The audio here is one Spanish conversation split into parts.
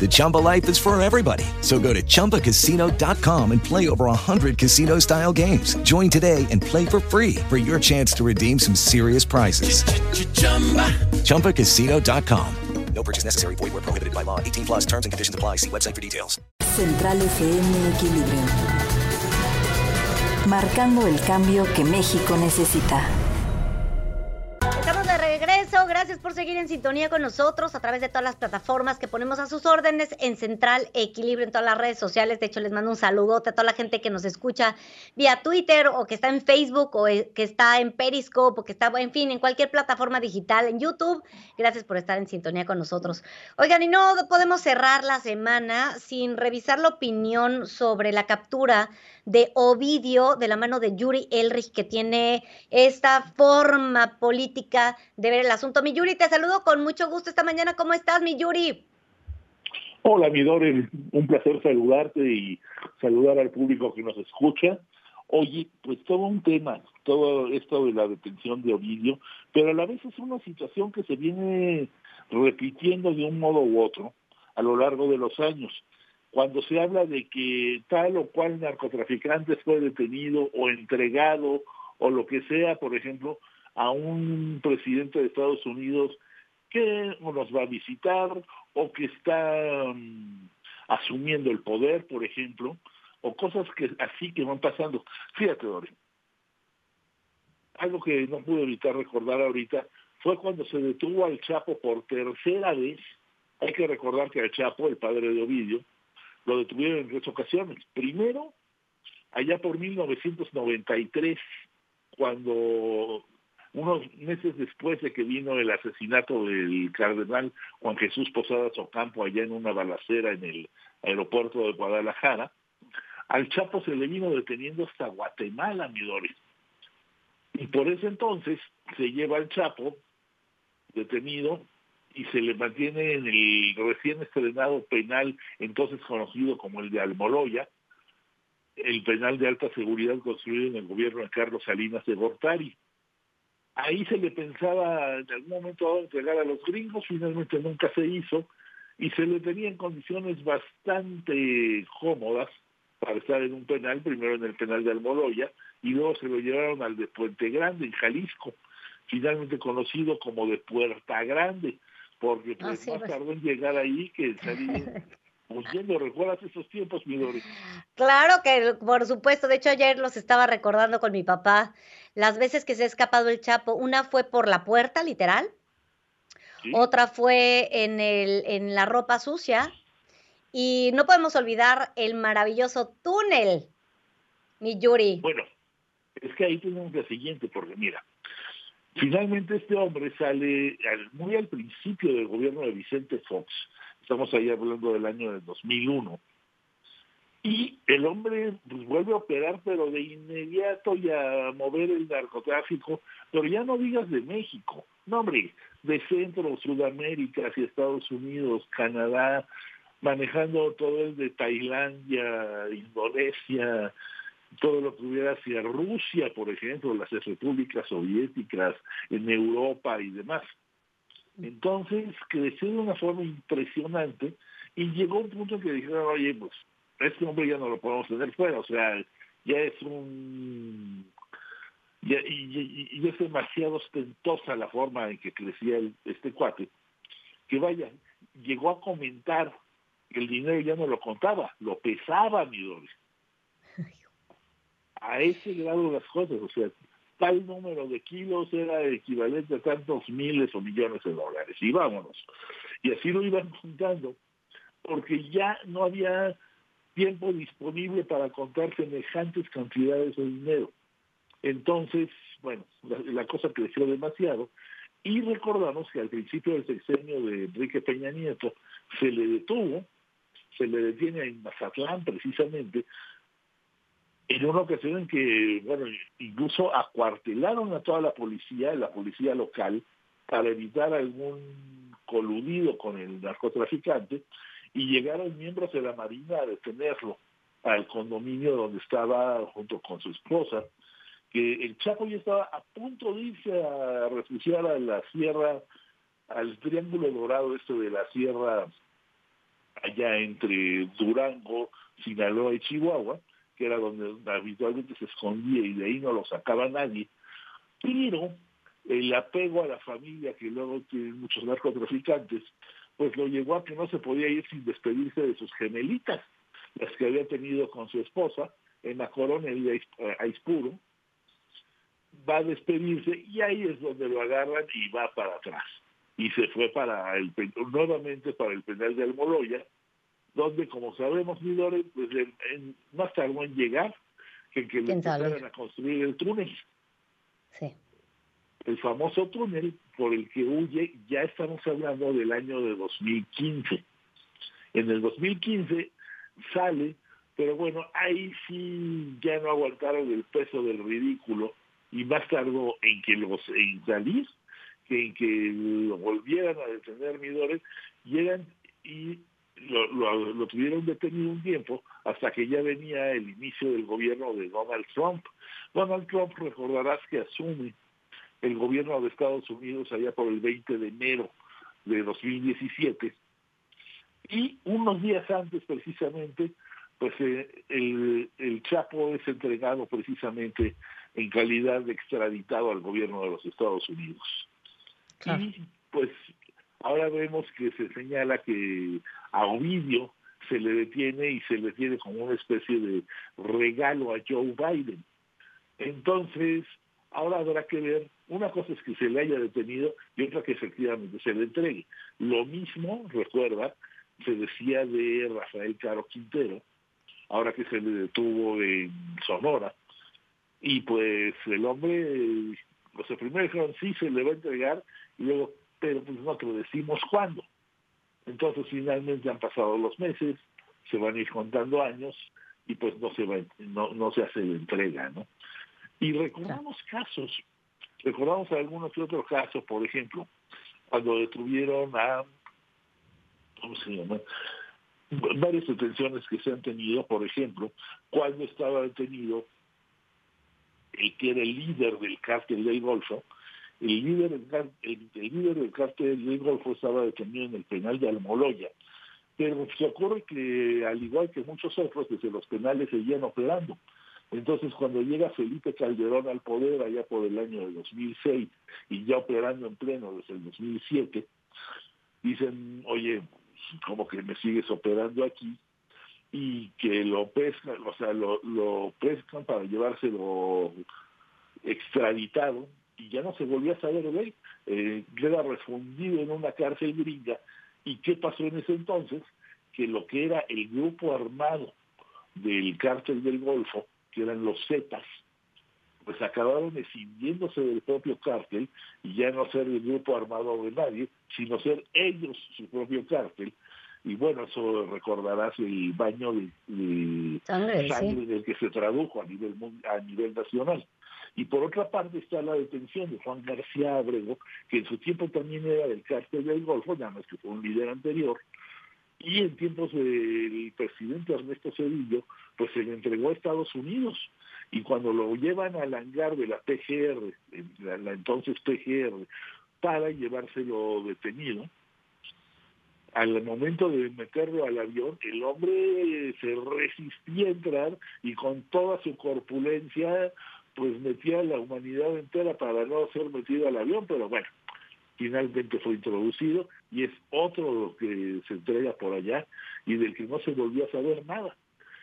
The Chumba life is for everybody. So go to ChumbaCasino.com and play over 100 casino-style games. Join today and play for free for your chance to redeem some serious prizes. ChumbaCasino.com. No purchase necessary. Void were prohibited by law. 18 plus terms and conditions apply. See website for details. Central FM Equilibrio. Marcando el cambio que México necesita. Gracias por seguir en sintonía con nosotros a través de todas las plataformas que ponemos a sus órdenes en Central Equilibrio en todas las redes sociales. De hecho, les mando un saludote a toda la gente que nos escucha vía Twitter o que está en Facebook o eh, que está en Periscope o que está, en fin, en cualquier plataforma digital, en YouTube. Gracias por estar en sintonía con nosotros. Oigan, y no podemos cerrar la semana sin revisar la opinión sobre la captura de Ovidio de la mano de Yuri Elrich, que tiene esta forma política de ver el asunto. Mi Yuri, te saludo con mucho gusto esta mañana. ¿Cómo estás, mi Yuri? Hola, mi Dore, un placer saludarte y saludar al público que nos escucha. Oye, pues todo un tema, todo esto de la detención de Ovidio, pero a la vez es una situación que se viene repitiendo de un modo u otro a lo largo de los años cuando se habla de que tal o cual narcotraficante fue detenido o entregado o lo que sea, por ejemplo, a un presidente de Estados Unidos que nos va a visitar o que está um, asumiendo el poder, por ejemplo, o cosas que así que van pasando. Fíjate, Dori, algo que no pude evitar recordar ahorita fue cuando se detuvo al Chapo por tercera vez. Hay que recordar que al Chapo, el padre de Ovidio, lo detuvieron en tres ocasiones. Primero, allá por 1993, cuando unos meses después de que vino el asesinato del cardenal Juan Jesús Posadas Ocampo allá en una balacera en el aeropuerto de Guadalajara, al Chapo se le vino deteniendo hasta Guatemala, Midori. Y por ese entonces se lleva al Chapo detenido y se le mantiene en el recién estrenado penal, entonces conocido como el de Almoloya, el penal de alta seguridad construido en el gobierno de Carlos Salinas de Gortari. Ahí se le pensaba en algún momento entregar a los gringos, finalmente nunca se hizo, y se le tenía en condiciones bastante cómodas para estar en un penal, primero en el penal de Almoloya, y luego se lo llevaron al de Puente Grande, en Jalisco, finalmente conocido como de Puerta Grande, porque pues, Ah, sí, más pues. tardó en llegar ahí que salir huyendo. ¿Recuerdas esos tiempos? Claro que, por supuesto. De hecho, ayer los estaba recordando con mi papá. Las veces que se ha escapado el Chapo, una fue por la puerta, literal. ¿Sí? Otra fue en, el, en la ropa sucia. Y no podemos olvidar el maravilloso túnel, mi Yuri. Bueno, es que ahí tenemos la siguiente, porque mira, finalmente este hombre sale al- muy al principio del gobierno de Vicente Fox, estamos ahí hablando del año del 2001, y el hombre pues, vuelve a operar, pero de inmediato y a mover el narcotráfico, pero ya no digas de México, no hombre, de Centro, Sudamérica, hacia Estados Unidos, Canadá, manejando todo el de Tailandia, Indonesia, todo lo que hubiera hacia Rusia, por ejemplo, las repúblicas soviéticas, en Europa y demás. Entonces, creció de una forma impresionante y llegó un punto en que dijeron, oye, pues este hombre ya no lo podemos tener fuera, o sea, ya es un... Ya, y, y- y es demasiado ostentosa la forma en que crecía el- este cuate, que vaya, llegó a comentar que el dinero ya no lo contaba, lo pesaba, mi Doris. A ese grado las cosas, o sea, tal número de kilos era equivalente a tantos miles o millones de dólares, y vámonos. Y así lo iban juntando, porque ya no había tiempo disponible para contar semejantes cantidades de dinero. Entonces, bueno, la, cosa creció demasiado y recordamos que al principio del sexenio de Enrique Peña Nieto se le detuvo, se le detiene en Mazatlán precisamente, en una ocasión en que, bueno, incluso acuartelaron a toda la policía, la policía local, para evitar algún coludido con el narcotraficante, y llegaron miembros de la Marina a detenerlo al condominio donde estaba junto con su esposa, que el Chapo ya estaba a punto de irse a refugiar a la sierra, al triángulo dorado este de la sierra allá entre Durango, Sinaloa y Chihuahua, que era donde habitualmente se escondía y de ahí no lo sacaba nadie, pero el apego a la familia que luego tienen muchos narcotraficantes, pues lo llevó a que no se podía ir sin despedirse de sus gemelitas, las que había tenido con su esposa en la corona de Aispuro, va a despedirse y ahí es donde lo agarran y va para atrás. Y se fue para el nuevamente para el penal de Almoloya, donde como sabemos, Midore, pues en, en, más tardó en llegar que que le empezaran a construir el túnel. Sí. El famoso túnel por el que huye, ya estamos hablando del año de 2015. En el 2015 sale, pero bueno, ahí sí ya no aguantaron el peso del ridículo y más tardó en que los en salir que en que lo volvieran a detener Midores llegan y lo, lo, lo, tuvieron detenido un tiempo hasta que ya venía el inicio del gobierno de Donald Trump. Donald Trump recordarás que asume el gobierno de Estados Unidos allá por el 20 de enero de 2017 y unos días antes precisamente pues eh, el, el Chapo es entregado precisamente en calidad de extraditado al gobierno de los Estados Unidos. Claro. Y pues ahora vemos que se señala que a Ovidio se le detiene y se le tiene como una especie de regalo a Joe Biden. Entonces, ahora habrá que ver, una cosa es que se le haya detenido y otra que efectivamente se le entregue. Lo mismo, recuerda, se decía de Rafael Caro Quintero, ahora que se le detuvo en Sonora, y pues el hombre, pues primero dijeron sí, se le va a entregar, y luego, pero pues nosotros decimos cuándo. Entonces finalmente han pasado los meses, se van a ir contando años, y pues no se va, no, no se hace la entrega, ¿no? Y recordamos casos, recordamos algunos otros casos, por ejemplo, cuando detuvieron a, ¿cómo se llama? varias detenciones que se han tenido, por ejemplo, cuando estaba detenido el que era el líder del cártel del Golfo, el líder del, el, el líder del cártel del Golfo estaba detenido en el penal de Almoloya, pero se ocurre que al igual que muchos otros, desde los penales seguían operando. Entonces, cuando llega Felipe Calderón al poder allá por el año de 2006 y ya operando en pleno desde el 2007, dicen, oye, como que me sigues operando aquí, y que lo pescan, o sea, lo, lo pescan para llevárselo extraditado y ya no se volvió a saber de él. Eh, queda refundido en una cárcel gringa. ¿Y qué pasó en ese entonces? Que lo que era el grupo armado del cártel del Golfo, que eran los Zetas, pues acabaron escindiéndose del propio cártel y ya no ser el grupo armado de nadie, sino ser ellos su propio cártel y bueno, eso recordarás el baño de, de sangre, sangre sí. del que se tradujo a nivel a nivel nacional. Y por otra parte está la detención de Juan García Abrego, que en su tiempo también era del cártel del Golfo, nada más que fue un líder anterior, y en tiempos del presidente Ernesto Cedillo, pues se le entregó a Estados Unidos. Y cuando lo llevan al hangar de la PGR, la, la entonces PGR, para llevárselo detenido, al momento de meterlo al avión, el hombre se resistía a entrar y con toda su corpulencia, pues metía a la humanidad entera para no ser metido al avión, pero bueno, finalmente fue introducido y es otro que se entrega por allá y del que no se volvió a saber nada.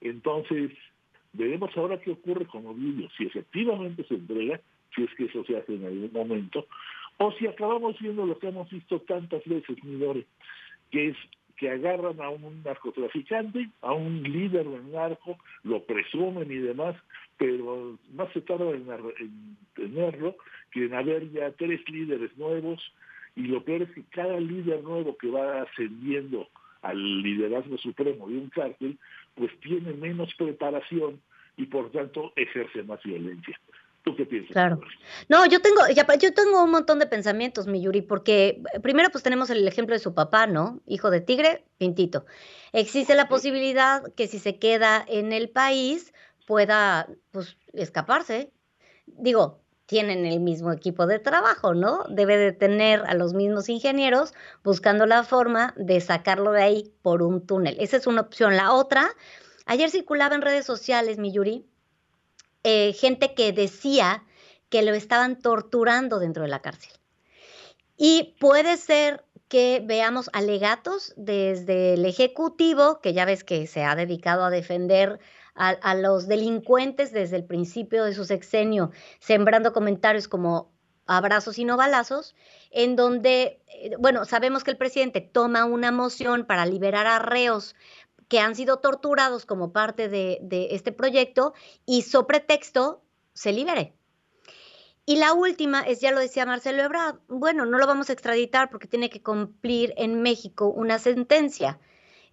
Entonces, veremos ahora qué ocurre con Ovidio, si efectivamente se entrega, si es que eso se hace en algún momento, o si acabamos viendo lo que hemos visto tantas veces, Midore, que es que agarran a un narcotraficante, a un líder del narco, lo presumen y demás, pero más se tarda en, en tenerlo que en haber ya tres líderes nuevos, y lo peor es que cada líder nuevo que va ascendiendo al liderazgo supremo de un cártel, pues tiene menos preparación y por tanto ejerce más violencia. ¿Tú qué piensas? Claro. No, yo tengo, yo tengo un montón de pensamientos, mi Yuri, porque eh, primero pues tenemos el ejemplo de su papá, ¿no? Hijo de tigre, pintito. Existe la posibilidad que si se queda en el país pueda pues escaparse. Digo, tienen el mismo equipo de trabajo, ¿no? Debe de tener a los mismos ingenieros buscando la forma de sacarlo de ahí por un túnel. Esa es una opción. La otra, ayer circulaba en redes sociales, mi Yuri, eh, gente que decía que lo estaban torturando dentro de la cárcel. Y puede ser que veamos alegatos desde el Ejecutivo, que ya ves que se ha dedicado a defender a, los delincuentes desde el principio de su sexenio, sembrando comentarios como abrazos y no balazos, en donde, eh, bueno, sabemos que el presidente toma una moción para liberar a reos que han sido torturados como parte de, de este proyecto y sobre pretexto se libere. Y la última es, ya lo decía Marcelo Ebrard, bueno, no lo vamos a extraditar porque tiene que cumplir en México una sentencia.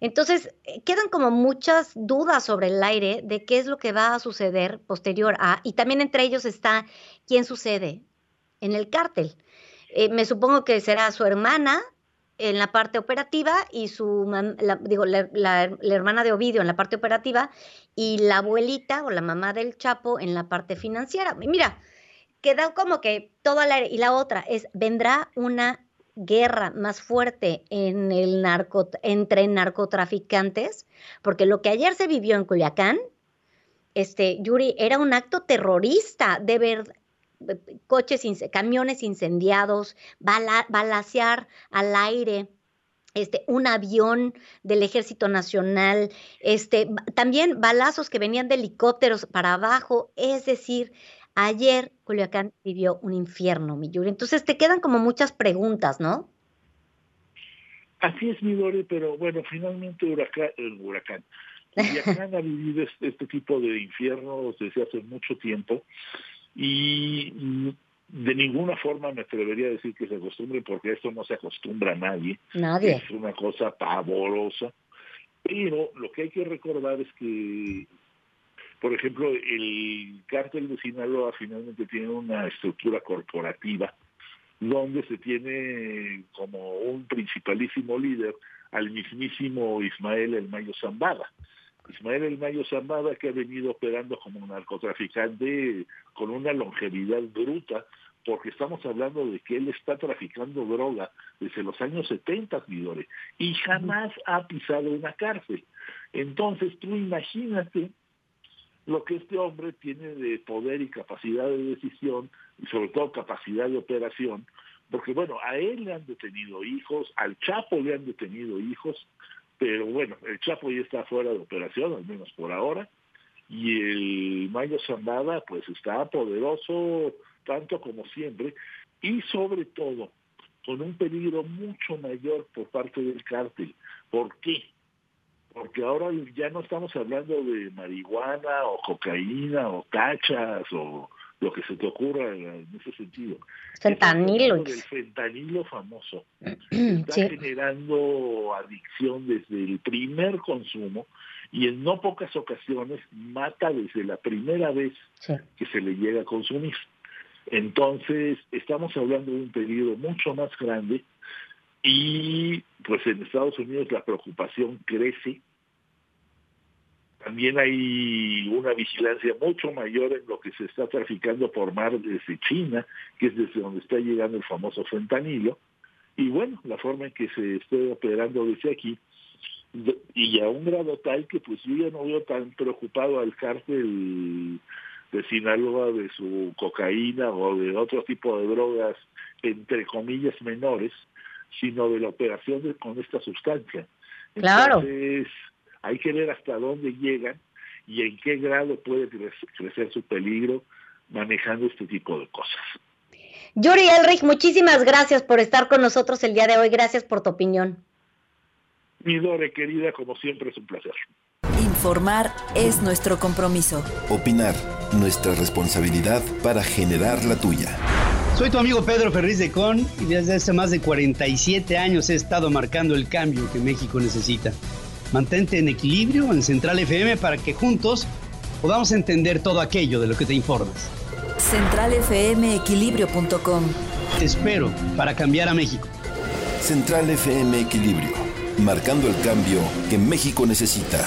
Entonces, eh, quedan como muchas dudas sobre el aire de qué es lo que va a suceder posterior a, y también entre ellos está quién sucede en el cártel. Eh, me supongo que será su hermana en la parte operativa y su, digo, la, hermana de Ovidio en la parte operativa y la abuelita o la mamá del Chapo en la parte financiera. Mira, queda como que todo al aire. Y la otra es, vendrá una guerra más fuerte entre narcotraficantes, porque lo que ayer se vivió en Culiacán, este, Yuri, era un acto terrorista de ver coches, camiones incendiados, bala, balasear al aire, este, un avión del Ejército Nacional, este, también balazos que venían de helicópteros para abajo, es decir, Ayer Culiacán vivió un infierno, mi Yuri. Entonces te quedan como muchas preguntas, ¿no? Así es, mi Dori, pero bueno, finalmente huracán, el huracán. Culiacán ha vivido este, este, tipo de infiernos desde hace mucho tiempo y de ninguna forma me atrevería a decir que se acostumbre porque esto no se acostumbra a nadie. Nadie. Es una cosa pavorosa. Pero lo que hay que recordar es que por ejemplo, el cártel de Sinaloa finalmente tiene una estructura corporativa donde se tiene como un principalísimo líder al mismísimo Ismael El Mayo Zambada. Ismael El Mayo Zambada que ha venido operando como un narcotraficante con una longevidad bruta, porque estamos hablando de que él está traficando droga desde los años 70, Midore, y jamás ha pisado una cárcel. Entonces tú imagínate lo que este hombre tiene de poder y capacidad de decisión y sobre todo capacidad de operación, porque bueno, a él le han detenido hijos, al Chapo le han detenido hijos, pero bueno, el Chapo ya está fuera de operación, al menos por ahora, y el Mayo Zambada pues está poderoso tanto como siempre, y sobre todo con un peligro mucho mayor por parte del cártel. ¿Por qué? Porque ahora ya no estamos hablando de marihuana o cocaína o tachas o lo que se te ocurra en ese sentido. Fentanilo. El fentanilo famoso está generando adicción desde el primer consumo y en no pocas ocasiones mata desde la primera vez que se le llega a consumir. Entonces, estamos hablando de un peligro mucho más grande y pues en Estados Unidos la preocupación crece también hay una vigilancia mucho mayor en lo que se está traficando por mar desde China, que es desde donde está llegando el famoso fentanilo. Y bueno, la forma en que se esté operando desde aquí, y a un grado tal que pues yo ya no veo tan preocupado al cártel de Sinaloa de su cocaína o de otro tipo de drogas, entre comillas, menores, sino de la operación con esta sustancia. Claro. Entonces, hay que ver hasta dónde llegan y en qué grado puede crecer su peligro manejando este tipo de cosas. Yuri Elrich, muchísimas gracias por estar con nosotros el día de hoy. Gracias por tu opinión. Mi Dore querida, como siempre es un placer. Informar es nuestro compromiso. Opinar, nuestra responsabilidad para generar la tuya. Soy tu amigo Pedro Ferriz de Con y desde hace más de 47 años he estado marcando el cambio que México necesita. Mantente en equilibrio en Central FM para que juntos podamos entender todo aquello de lo que te informas. CentralFMEquilibrio.com Te espero para cambiar a México. Central FM Equilibrio, marcando el cambio que México necesita.